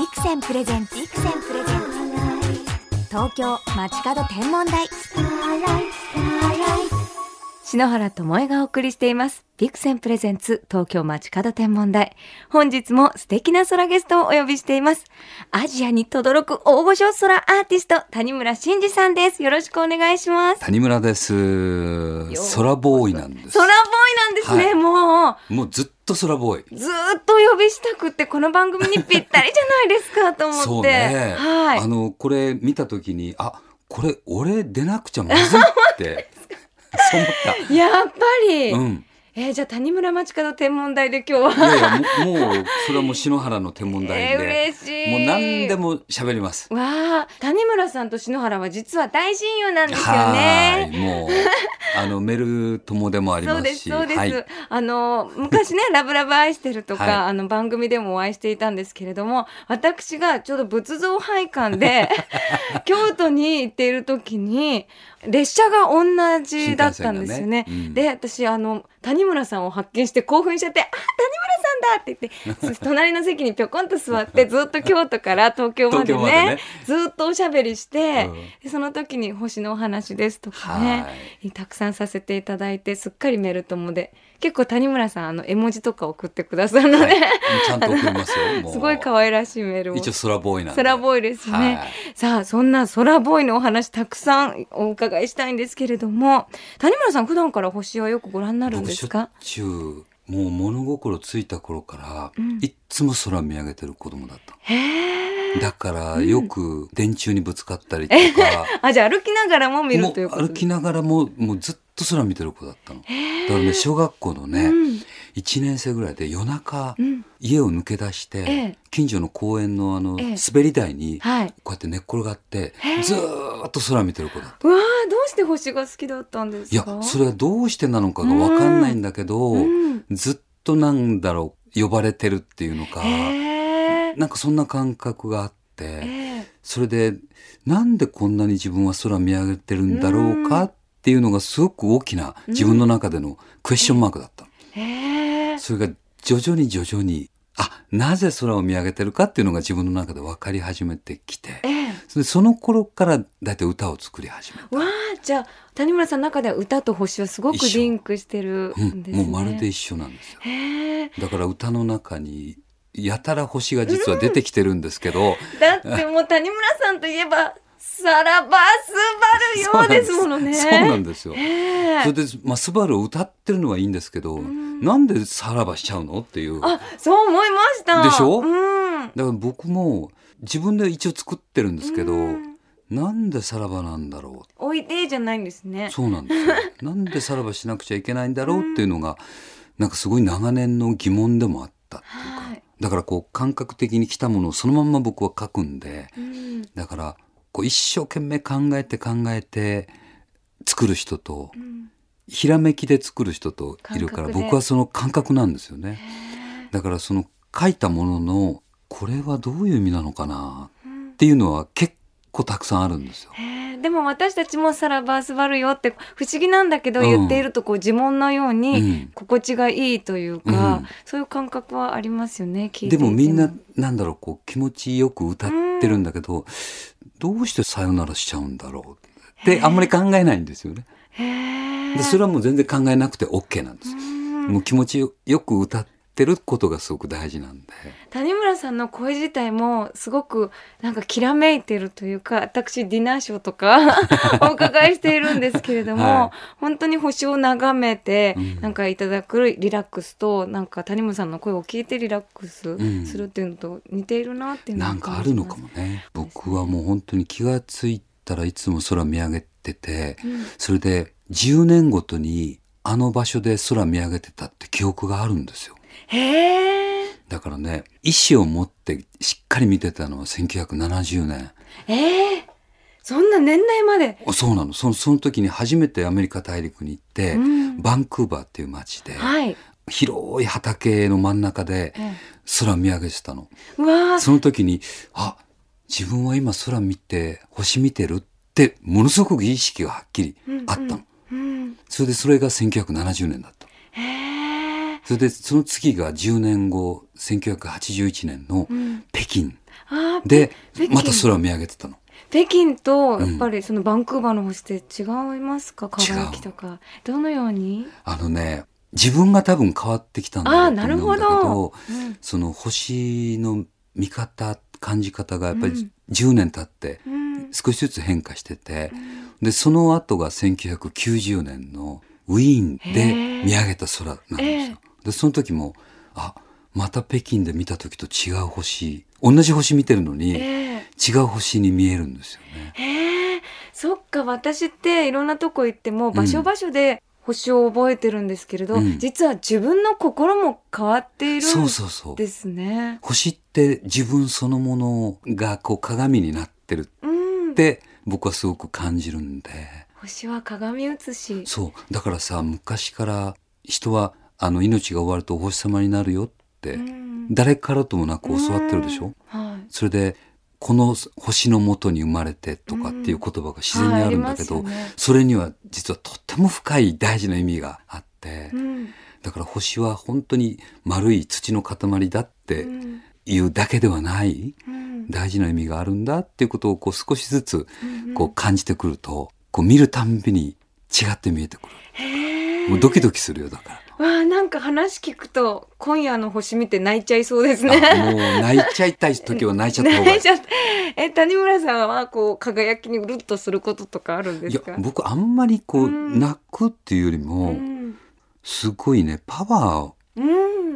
ビクセンプレゼンツビクセンプレゼンツ。東京街角天文台。篠原智恵がお送りしています。ビクセンプレゼンツ東京街角天文台本日も素敵な空ゲストをお呼びしていますアジアに轟く大御所空アーティスト谷村新司さんですよろしくお願いします谷村です。空ボーイなんです。空ボーイなんですね、はいももうずっと空ボーイ。うずーっとお呼びしたくってこの番組にぴったりじゃないですかと思ってそうね。はいあのこれ見た時にあこれ俺出なくちゃまずいって そう 思っやっぱり、た。うん。えーじゃあ谷村町角天文台で今日いはやいやもうそれはもう篠原の天文台 えー、で、嬉しい。もう何でも喋ります。わあ谷村さんと篠原は実は大親友なんですよはね。ーいもうあのメル友でもありそうますし、ですそうです、はい。あの昔ね「ラブラブ愛してる」とか、はい。あの番組でもお会いしていたんですけれども私がちょうど仏像拝観で 京都に行っている時に列車が同じだったんですよね。ね。うん。で私あの谷村さんを発見して興奮しちゃって「あ谷村さんだ!」って言って 隣の席にぴょこんと座ってずっと京都から東京までねねずっとおしゃべりして、うんでその時に星のお話ですとかね、はい。たくさんさせていただいてすっかりメル友で結構谷村さんあの絵文字とか送ってくださるので、はい。ちゃんと送りますよ。すごい可愛らしいメールを。一応空ボーイなんで。空ボーイですね、はい。さあそんな空ボーイのお話たくさんお伺いしたいんですけれども。谷村さん普段から星はよくご覧になるんですか？僕しょもう物心ついた頃から、うん。いっつも空見上げてる子供だっただからよく電柱にぶつかったりとか、あじゃあ歩きながらも見もるということう歩きながらももうずっと空見てる子だったの。だからね小学校のね、うん1年生ぐらいで夜中、うん。家を抜け出して、ええ。近所の公園のあの、ええ。滑り台にはい。こうやって寝っ転がって、ずーっと空見てる子だった。うわーどうして星が好きだったんですいやかそれはどうしてなのかが分かんないんだけど、うん。ずっとなんだろう呼ばれてるっていうのかへえ。なんかそんな感覚があってええ。それでなんでこんなに自分は空見上げてるんだろうかっていうのがすごく大きな自分の中でのクエスチョンマークだったえそれが徐々に徐々にあなぜ空を見上げてるかっていうのが自分の中で分かり始めてきて。ええ。それでその頃からだいたい歌を作り始めた。わあじゃあ谷村さんの中では歌と星はすごくリンクしてるうんんですね。もうまるで一緒なんですよ。へえ。だから歌の中にやたら星が実は出てきてるんですけど、だってもう谷村さんといえばさらばすばるようですものね。そうなんですよ。へえそれで、まあ、スバルを歌ってるのはいいんですけど、んなんでさらばしちゃうの？っていう。だかあそう思いました。でしょ？うん。ら僕も自分で一応作ってるんですけど、うんなんでさらばなんだろおいでじゃないんですねう。。そうなんですよ。なんでさらばしなくちゃいけないんだろうっていうのが、なんかすごい長年の疑問でもあったっていうか。はい。だからこう感覚的に来たものをそのまんま僕は書くんで、うん。だからこう一生懸命考えて考えて作る人とうん。ひらめきで作る人といるから僕はその感覚なんですよね。だからその書いたもののこれはどういう意味なのかなうん。っていうのは結構たくさんあるんですよ。でも私たちもさらばすばるよって不思議なんだけどうん言っているとこう呪文のよううにん。心地がいいというか、うん。そういう感覚はありますよねでもみんななんだろうこう気持ちよく歌ってるんだけど、どうしてさよならしちゃうんだろうって。あんまり考えないんですよね。でそれはもう全然考えなくて OK なんですもう気持ちよく歌ってることがすごく大事なんで。谷村さんの声自体もすごくなんかきらめいてるというか私ディナーショーとか お伺いしているんですけれども、はい本当に星を眺めて、うんなんかいただくリラックスとなんか谷村さんの声を聞いてリラックスんするっていうのと似ているなっていうのはなんかあるのかもね。僕はもう本当に気がついたらいつも空見上げてて、うんそれで10年ごとにあの場所で空見上げてたって記憶があるんですよ。へえだからね、意志を持ってしっかり見てたのは1970年。ええそんな年代まで、あそうなの。そのその時に初めてアメリカ大陸に行って、うんバンクーバーっていう街で、はい、広い畑の真ん中でえ空見上げてたの。その時に、あ、自分は今空見て、星見てるって、ものすごく意識がはっきりあったの。うんそれでそれが1970年だった。へえそれでその次が10年後、1981年のうん。北京。で北京。また空を見上げてたの。北京とうんやっぱりそのバンクーバーの星って違いますか？輝きとか。どのように？あのね自分が多分変わってきたんだと思うんだけどどうん。その星の見方感じ方がやっぱりうん。10年経ってうん。少しずつ変化してて、でその後が1990年のウィーンで見上げた空なんですよ。でその時もあまた北京で見た時と違う星同じ星見てるのに、ええ違う星に見えるんですよね。へえそっか私っていろんなとこ行っても場所場所で星を覚えてるんですけれど、うん実は自分の心も変わっているんそうそうそう。ですね。星って自分そのものがこう鏡になってるうんっ、て僕はすごく感じるんで。星は鏡写し。そうだからさ昔から人はあの命が終わるとお星様になるよって、うん。誰からともなく教わってるでしょ、うん。はい。それでこの星のもとに生まれてとかっていう言葉が自然にあるんだけど、ね。それには実はとっても深い大事な意味があって、うん。だから星は本当に丸い土の塊だってうん。いうだけではないうん。大事な意味があるんだっていうことをこう少しずつうんこう感じてくるとこう見るたんびに違って見えてくる。もうドキドキするよだから。わあなんか話聞くと今夜の星見て泣いちゃいそうですね。あもう泣いちゃいたい時は泣いちゃった方がいいえ谷村さんはこう輝きにうるっとすることとかあるんでいやすか。僕あんまりこう、うん泣くっていうよりも、うんすごいねパワうん。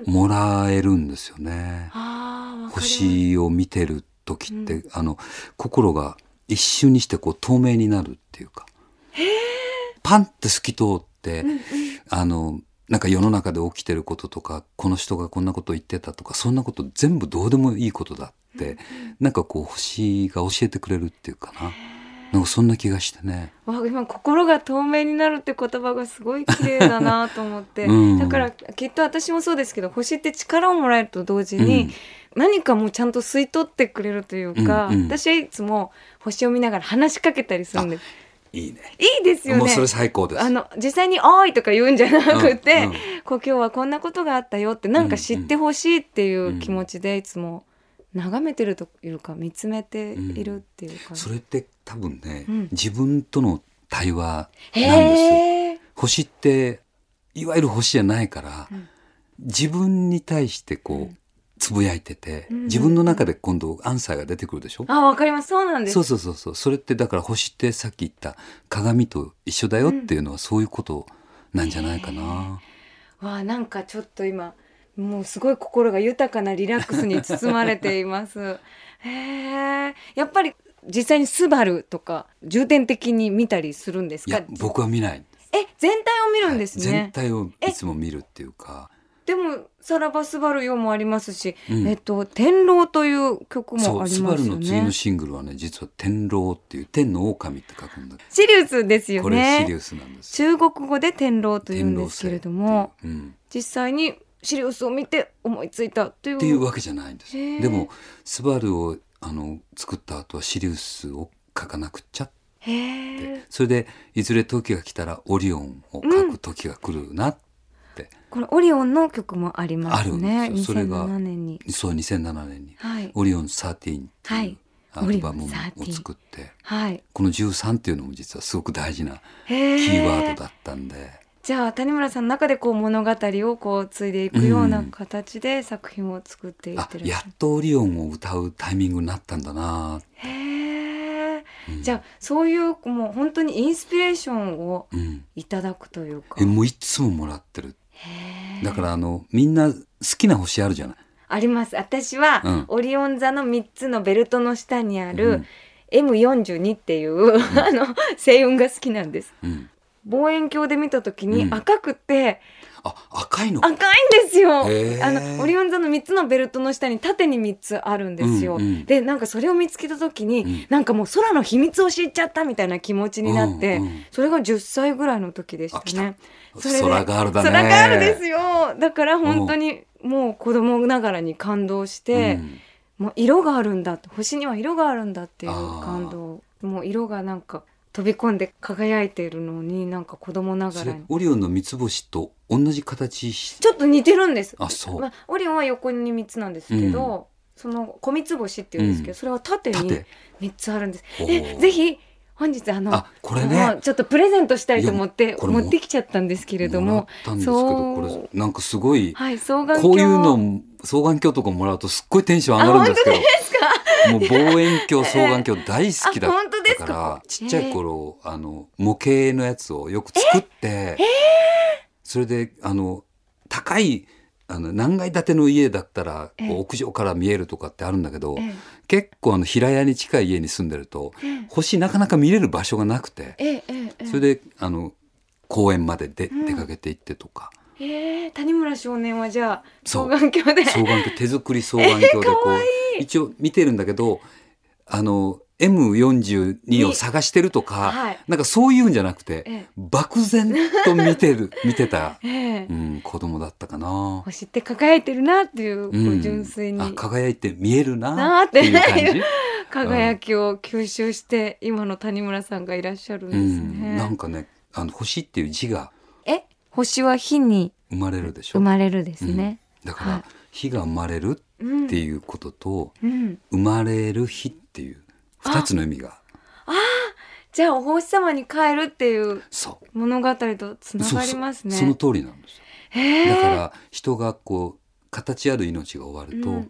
ーをもらえるんですよね。ああわかります星を見てる時って、うあの心が一瞬にしてこう透明になるっていうかパンって透き通って、うんうんあのなんか世の中で起きてることとかこの人がこんなこと言ってたとかそんなこと全部どうでもいいことだって、なんかこう星が教えてくれるっていうかな。なんかそんな気がしてね。わ今心が透明になるって言葉がすごい綺麗だなと思って、うん。だからきっと私もそうですけど星って力をもらえると同時に、うん。何かもちゃんと吸い取ってくれるというか、うんうん。私はいつも星を見ながら話しかけたりするんですいいね。いいですよねもうそれ最高です。あの実際に「おーい!」とか言うんじゃなくて、うんうんこう今日はこんなことがあったよってなんか知ってほしいっていう気持ちでいつも眺めてるというか見つめているっていうか、それって多分ね、うん自分との対話なんですよ。星っていわゆる星じゃないから、うん自分に対してこう、うんつぶやいてて、うん自分の中で今度アンサーが出てくるでしょ、あわかります。そうなんです。そうそうそうそう。それってだから星ってさっき言った鏡と一緒だよっていうのはそういうことなんじゃないかな。わあなんかちょっと今もうすごい心が豊かなリラックスに包まれています。へえやっぱり実際にスバルとか重点的に見たりするんですか？いや僕は見ない。え全体を見るんですはい。全ね、体をいつも見るっていうか。でもさらばスバルよもありますし、うん。えっと天狼という曲もありスバルますよね。の次のシングルはね、実は天狼っていう天の狼って書くんだシリウスですよこれシリねウスなんですよ。中国語で天狼というんですけれどもううん。実際にシリウスを見て思いついたという。っていうわけじゃないんです。でもスバルをあの作った後はシリウスを書かなくっちゃって。それでいずれ時が来たらオリオンを書く時が来るなって、これオリオンの曲もありますね。あるそれが2007年に。そう2007年に。はい。オリオン13っていうはい。アルバムをオリオン13作ってはい。この13っていうのも実はすごく大事なへキーワーえドだったんで、じゃあ谷村さんの中でこう物語をこう継いでいくような形で作品を作っていっあてる。やっとオリオンを歌うタイミングになったんだな、へえ、うんじゃあそういうもう本当にインスピレーションをうん、いただくというか。えもういつももらってるだからあのみんな好きな星あるじゃない。あります。私は、うん。オリオン座の3つのベルトの下にあうるん M42 っていう、あの星雲が好きなんです。うん、望遠鏡で見た時にうん。赤くて、あ赤いの赤いんですよ。あのオリオン座の3つのベルトの下に縦に3つあるんですよ、うんうんでなんかそれを見つけた時に、うん。なんかもう空の秘密を知っちゃったみたいな気持ちになって、うんうん。それが10歳ぐらいの時でしたね空ガールだね。空ガールですよ。だから本当にもう子供ながらに感動して、うん。もう色があるんだって星には色があるんだっていう感動。もう色がなんか飛び込んで輝いているのになんか子供ながらに。オリオンの三つ星と同じ形しちょっと似てるんです。あそう。まあ、オリオンは横に3つなんですけど、その小三つ星っていうんですけど、うん。それは縦に縦。三つあるんです。えぜひ本日あのあこれね。ちょっとプレゼントしたいと思って持ってきちゃったんですけれどもらっも、たんですけどそう。これなんかすごいはい双眼鏡。こういうの双眼鏡とかもらうとすっごいテンション上がるんですけど もう望遠鏡双眼鏡大好きだったからちっちゃい頃あの模型のやつをよく作ってそれであの高いあの何階建ての家だったらええ。こう屋上から見えるとかってあるんだけどえ結構あの平屋に近い家に住んでるとえ星なかなか見れる場所がなくてそれであの公園まででうん。出かけて行ってとか。ええ谷村少年はじゃあ双眼鏡で。双眼鏡手作り双眼鏡でこう、一応見てるんだけどあの M42 を探してるとか、はい。なんかそういうんじゃなくて、ええ。漠然と見てる見てた、ええ。うん、子供だったかな。星って輝いてるなっていう、こう、うん。純粋に。あ輝いて見えるななってていう感じ。輝きを吸収して今の谷村さんがいらっしゃるんうですん、ね。なんかねあの星っていう字がえ？星は火に生まれるでしょ？生まれるですね。うん。だから、はい。火が生まれるうんっていうことと、うん、生まれる日っていう二つの意味が。じゃあお星様に帰るっていう。物語とつながりますね。その通りなんですだから人がこう形ある命が終わると、うん。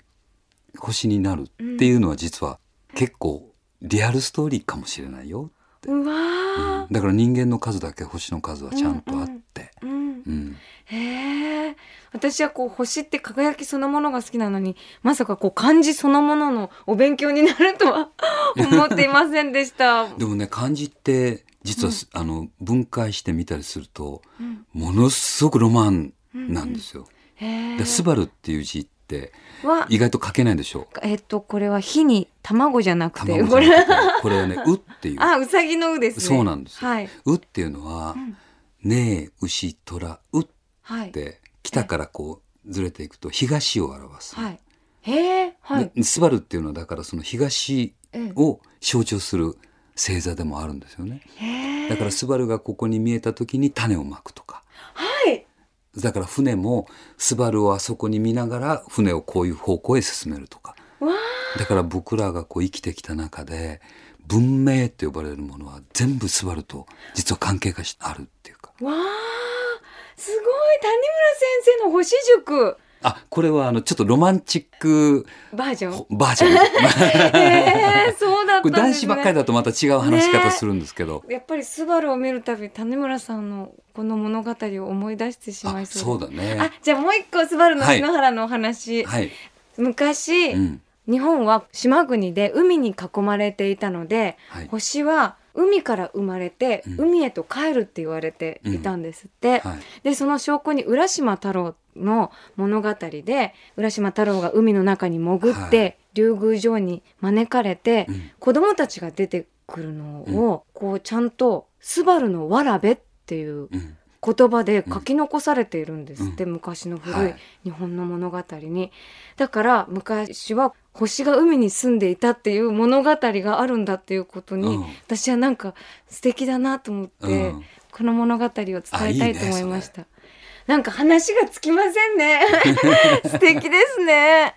星になるっていうのは実は結構リアルストーリーかもしれないよ、うわだから人間の数だけ星の数はちゃんとあって、ー、うん。うんへえ私はこう星って輝きそのものが好きなのにまさかこう漢字そのもののお勉強になるとは 思っていませんでした。でもね漢字って実はす、あの分解してみたりするとうん。ものすごくロマンなんですよ。へえでスバルっていう字っては意外と書けないでしょえっとこれは火に卵じゃなくてこれ。はね「う」っていう。あうさぎのうですね。そうなんですよ。はい「う」っていうのはん「ねえ牛虎う」っはいて北からこうずれていくと東を表す。はい。へえはい。でスバルっていうのはだからその東ええを象徴する星座でもあるんですよね。だからスバルがここに見えた時に種をまくとか。はい。だから船もスバルをあそこに見ながら船をこういう方向へ進めるとか。だから僕らがこう生きてきた中で文明って呼ばれるものは全部スバルと実は関係がしあるっていうか。わあすごい谷村先生の星塾あ、これはあのちょっとロマンチックバージョン。バージョン。へ えそうだったね。男子ばっかりだとまた違う話し方するんですけど。やっぱりスバルを見るたび谷村さんのこの物語を思い出してしまあ、いそうそうだね。あじゃあもう一個スバルのはい篠原のお話、はい。昔、うん。日本は島国で海に囲まれていたので、はい。星は海から生まれて、うん。海へと帰るって言われていたんですって、はい。でその証拠に浦島太郎の物語で浦島太郎が海の中に潜って、はい。竜宮城に招かれて、うん。子供たちが出てくるのを、こうちゃんと「スバルのわらべ」っていううん。言葉で書き残されているんですって、う昔の古はいい。日本の物語に。だから昔は星が海に住んでいたっていう物語があるんだっていうことに、うん私はなんか素敵だなと思って、うんこの物語を伝えたいと思いました。なんか話がつきませんね。素敵ですね。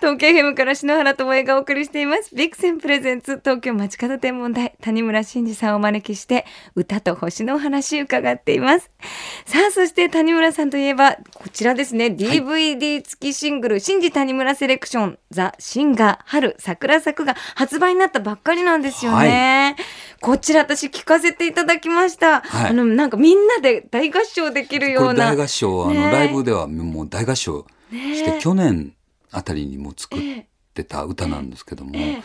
東京 FM から篠原智恵がお送りしています。ビクセンプレゼンツ東京街角天文台谷村新司さんをお招きして歌と星のお話伺っています。さあ、そして谷村さんといえばこちらですね。DVD 付きシングル、新司谷村セレクションザ・シンガー春桜咲くが発売になったばっかりなんですよね。こちら私聞かせていただきました。はいあのなんかみんなで大合唱できるような。大合唱、あの、ねライブではもう大合唱して、去年あたりにも作っえてた歌なんですけども、ええ。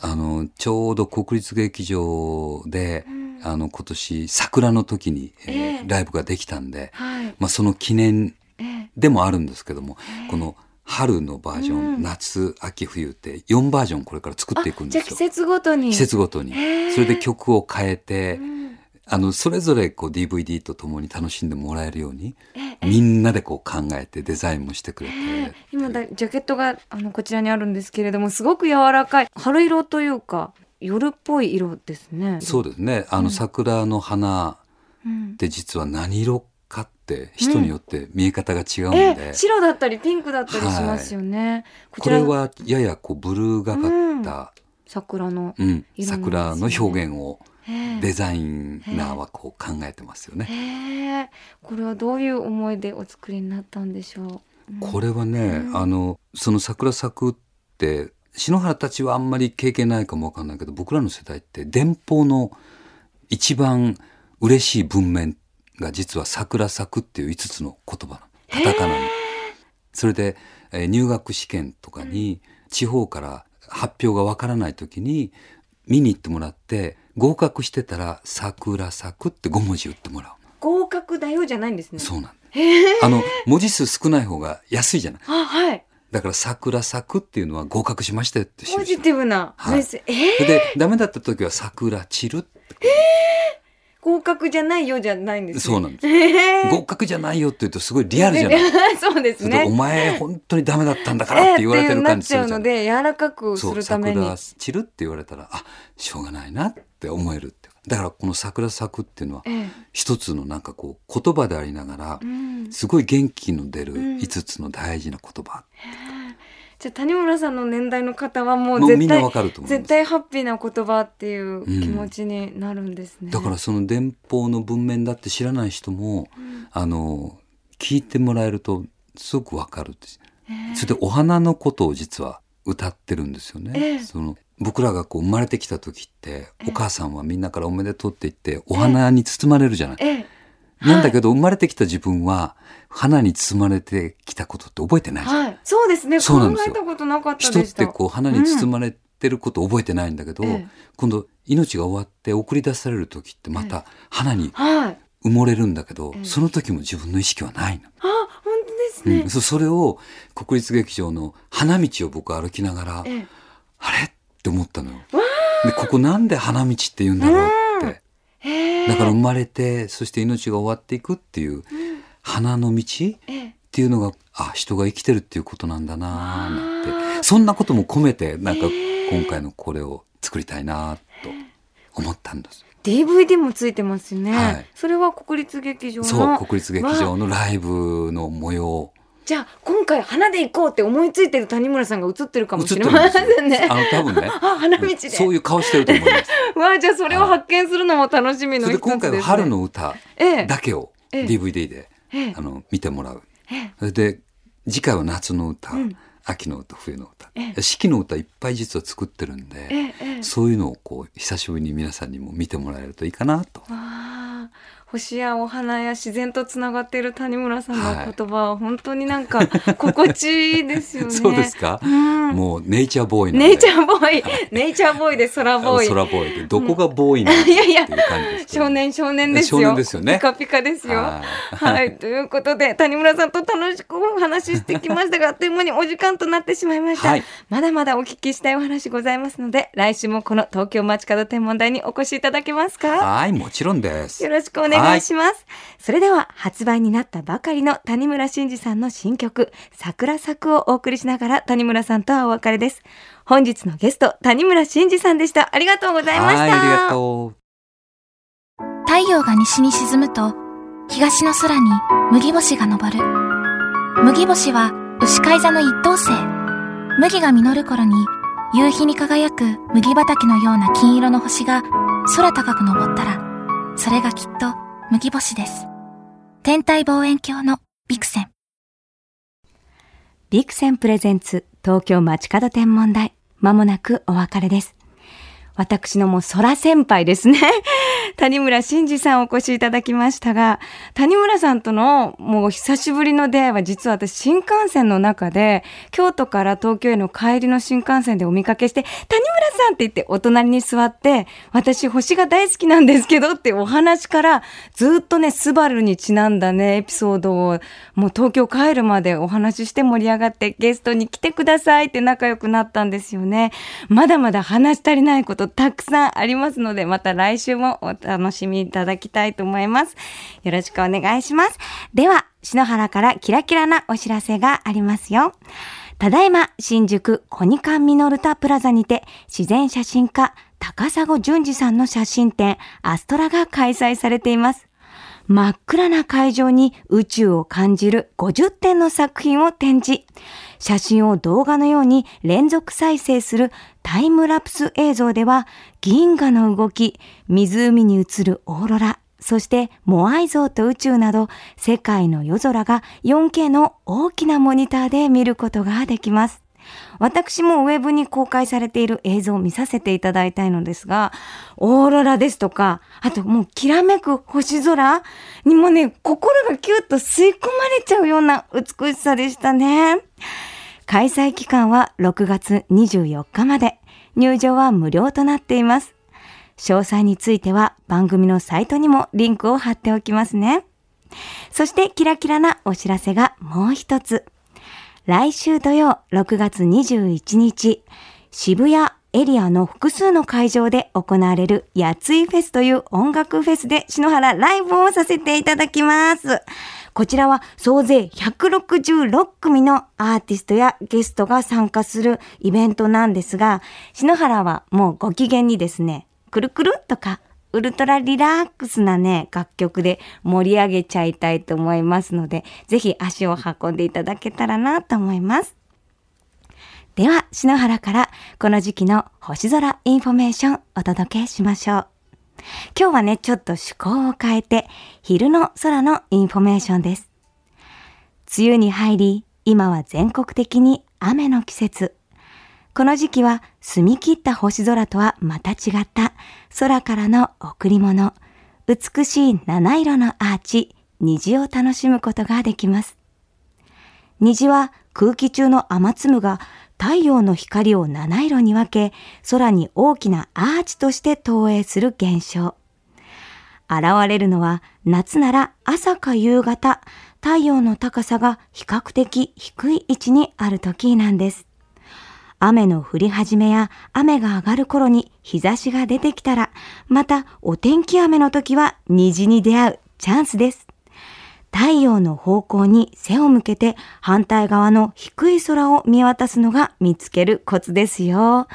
あの、ちょうど国立劇場で、ん。あの、今年桜の時に、えーええ。ライブができたんで、はい。まあ、その記念ええでもあるんですけども、この春のバージョン、うん。夏、秋、冬って4バージョンこれから作っていくんじゃあ季ですよ。節ごとに。季節ごとに。それで曲を変えて、うんあの、それぞれこう DVD とともに楽しんでもらえるように、えみんなでこう考えてデザインもしてくれて。ええ今だジャケットがあのこちらにあるんですけれどもすごく柔らかい春色というか夜っぽい色ですね。そうですね。あの桜の花うんって実は何色かっって人によって見え方が違うんえで、白だったりピンクだったりしますよね。こちらこれはややこうブルーがかった、桜の。うん桜の表現をええデザイナーはこう考えてますよね。これはどういう思いでお作りになったんでしょう？これはね、あのその桜咲くって篠原たちはあんまり経験ないかもわかんないけど僕らの世代って電報の一番嬉しい文面が実は桜咲くっていう5つの言葉なのカタカナの。それで、えー入学試験とかに地方から発表がわからない時に見に行ってもらって合格してたら桜咲くって5文字打ってもらう。合格だよじゃないんですね。そうなんだ。あの文字数少ない方が安いじゃない。あ、はい。だから桜咲くっていうのは合格しましたよってポジティブなはい。えそれでダメだった時は桜散るって合格じゃないよじゃないんですね。そうなんですへー合格じゃないよって言うとすごいリアルじゃない？そうですそれでおね。前本当にダメだったんだからって言われてる感じするじゃえーっていうなっちゃうの。で柔らかくするために。桜散るって言われたらあしょうがないなって思えるってだからこの桜咲くっていうのはええ一つのなんかこう言葉でありながらうんすごい元気の出るん5つの大事な言葉、じゃあ谷村さんの年代の方はもう絶対絶対ハッピーな言葉っていう気持ちになるんですね。だからその電報の文面だって知らない人も、あの聞いてもらえるとすごくわかるそれでお花のことを実は歌ってるんですよね。ええ。その僕らがこう生まれてきた時って、お母さんはみんなからおめでとうって言ってお花に包まれるじゃない。ええなんだけど生まれてきた自分は花に包まれてきたことって覚えてない。はい、そうですね。考そうなんですよえたことなかった人っ。てこう花に包まれてること覚えてないんだけど、ええ今度命が終わって送り出される時ってまた花にはい。埋もれるんだけど、ええその時も自分の意識はないの。あ、本当ですね。うん、そそれを国立劇場の花道を僕歩きながら、ええあれ？って思ったのよ。でここなんで花道って言うんだろう。だから生まれてそして命が終わっていくっていう花の道っえ。えていうのがあ人が生きてるっていうことなんだなあなんて。そんなことも込めてなんか今回のこれを作りたいなと思ったんです。DVD もついてますね。はい。それは国立劇場の。そう国立劇場わのライブの模様じゃあ今回花で行こうって思いついてる谷村さんが映ってるかもしてれませんね。あの多分ねあ、花道で。そういう顔してると思います。わあ、じゃあそれを発見するのも楽しみの一つです、ね。今回は春の歌ええだけをええ DVD で、ええあの見てもらう。ええそれで次回は夏の歌、うん秋の歌冬の歌、ええ四季の歌いっぱい実は作ってるんで、そういうのをこう久しぶりに皆さんにも見てもらえるといいかなと。星やお花や自然とつながっている谷村さんの言葉は本当になんか 心地いいですよね。そうですか、うん。もうネイチャーボーイネイチャーボーイ、ネイチャーボーイで空ボーイ。空ボーイでどこがボーイなん。だっていやいや少年少年ですよ。少年ですよね。ピカピカですよ。ははい、ということで谷村さんと楽しくお話ししてきましたがあっという間にお時間となってしまいました、はい。まだまだお聞きしたいお話ございますので来週もこの東京街角天文台にお越しいただけますか？はいもちろんです。よろしくお願い願いします。それでは発売になったばかりの谷村新司さんの新曲桜咲くをお送りしながら谷村さんとはお別れです。本日のゲスト谷村新司さんでした。ありがとうございました。ありがとう太陽が西に沈むと東の空に麦星が昇る麦星は牛飼い座の一等星麦が実る頃に夕日に輝く麦畑のような金色の星が空高く昇ったらそれがきっと麦星です天体望遠鏡のビクセンビクセンプレゼンツ東京街角天文台。まもなくお別れです。私のもう空先輩ですね。谷村新司さんお越しいただきましたが、谷村さんとのもう久しぶりの出会いは実は私新幹線の中で、京都から東京への帰りの新幹線でお見かけして、谷村さんって言ってお隣に座って、私星が大好きなんですけどってお話からずっとね、スバルにちなんだね、エピソードをもう東京帰るまでお話しして盛り上がってゲストに来てくださいって仲良くなったんですよね。まだまだ話し足りないことたくさんありますので、また来週もお楽楽しみいただきたいと思います。よろしくお願いします。では、篠原からキラキラなお知らせがありますよ。ただいま、新宿コニカンミノルタプラザにて、自然写真家、高砂淳二さんの写真展、アストラが開催されています。真っ暗な会場に宇宙を感じる50点の作品を展示。写真を動画のように連続再生するタイムラプス映像では銀河の動き、湖に映るオーロラ、そしてモアイ像と宇宙など世界の夜空が 4K の大きなモニターで見ることができます。私もウェブに公開されている映像を見させていただいたいのですが、オーロラですとか、あともうきらめく星空にもね、心がキュッと吸い込まれちゃうような美しさでしたね。開催期間は6月24日まで、入場は無料となっています。詳細については番組のサイトにもリンクを貼っておきますね。そしてキラキラなお知らせがもう一つ。来週土曜6月21日、渋谷エリアの複数の会場で行われるやついフェスという音楽フェスで篠原ライブをさせていただきます。こちらは総勢166組のアーティストやゲストが参加するイベントなんですが、篠原はもうご機嫌にですね、くるくるとかウルトラリラックスなね、楽曲で盛り上げちゃいたいと思いますので、ぜひ足を運んでいただけたらなと思います。では、篠原からこの時期の星空インフォメーションお届けしましょう。今日はね、ちょっと趣向を変えて、昼の空のインフォメーションです。梅雨に入り、今は全国的に雨の季節。この時期は澄み切った星空とはまた違った空からの贈り物、美しい七色のアーチ、虹を楽しむことができます。虹は空気中の雨粒が太陽の光を七色に分け、空に大きなアーチとして投影する現象。現れるのは夏なら朝か夕方、太陽の高さが比較的低い位置にある時なんです。雨の降り始めや雨が上がる頃に日差しが出てきたら、またお天気雨の時は虹に出会うチャンスです。太陽の方向に背を向けて反対側の低い空を見渡すのが見つけるコツですよ。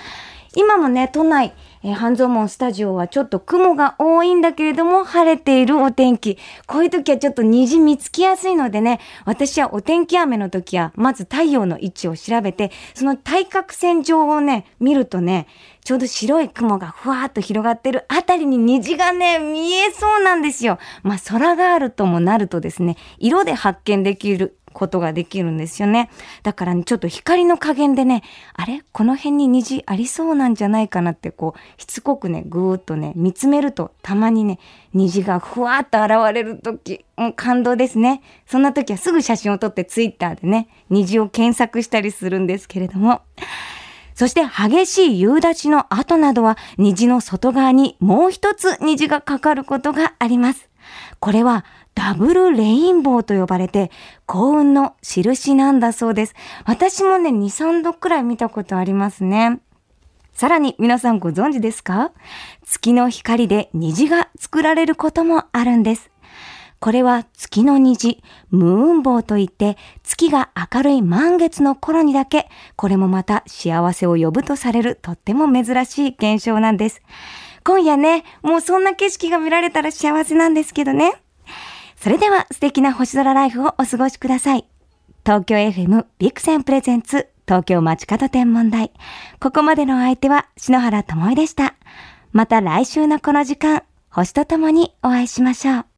今もね、都内、えー、半蔵門スタジオはちょっと雲が多いんだけれども晴れているお天気。こういう時はちょっと虹見つきやすいのでね、私はお天気雨の時はまず太陽の位置を調べて、その対角線上をね、見るとね、ちょうど白い雲がふわーっと広がってるあたりに虹がね、見えそうなんですよ。まあ空があるともなるとですね、色で発見できることができるんですよね。だからね、ちょっと光の加減でね、あれ？この辺に虹ありそうなんじゃないかなってこう、しつこくね、ぐーっとね、見つめるとたまにね、虹がふわっと現れる時、もう感動ですね。そんな時はすぐ写真を撮ってツイッターでね、虹を検索したりするんですけれども。そして激しい夕立の後などは虹の外側にもう一つ虹がかかることがあります。これはダブルレインボーと呼ばれて幸運の印なんだそうです。私もね、2、3度くらい見たことありますね。さらに皆さんご存知ですか？月の光で虹が作られることもあるんです。これは月の虹、ムーンボウといって、月が明るい満月の頃にだけ、これもまた幸せを呼ぶとされるとっても珍しい現象なんです。今夜ね、もうそんな景色が見られたら幸せなんですけどね。それでは素敵な星空ライフをお過ごしください。東京 FM ビクセンプレゼンツ東京街角天文台。ここまでの相手は篠原智恵でした。また来週のこの時間、星とともにお会いしましょう。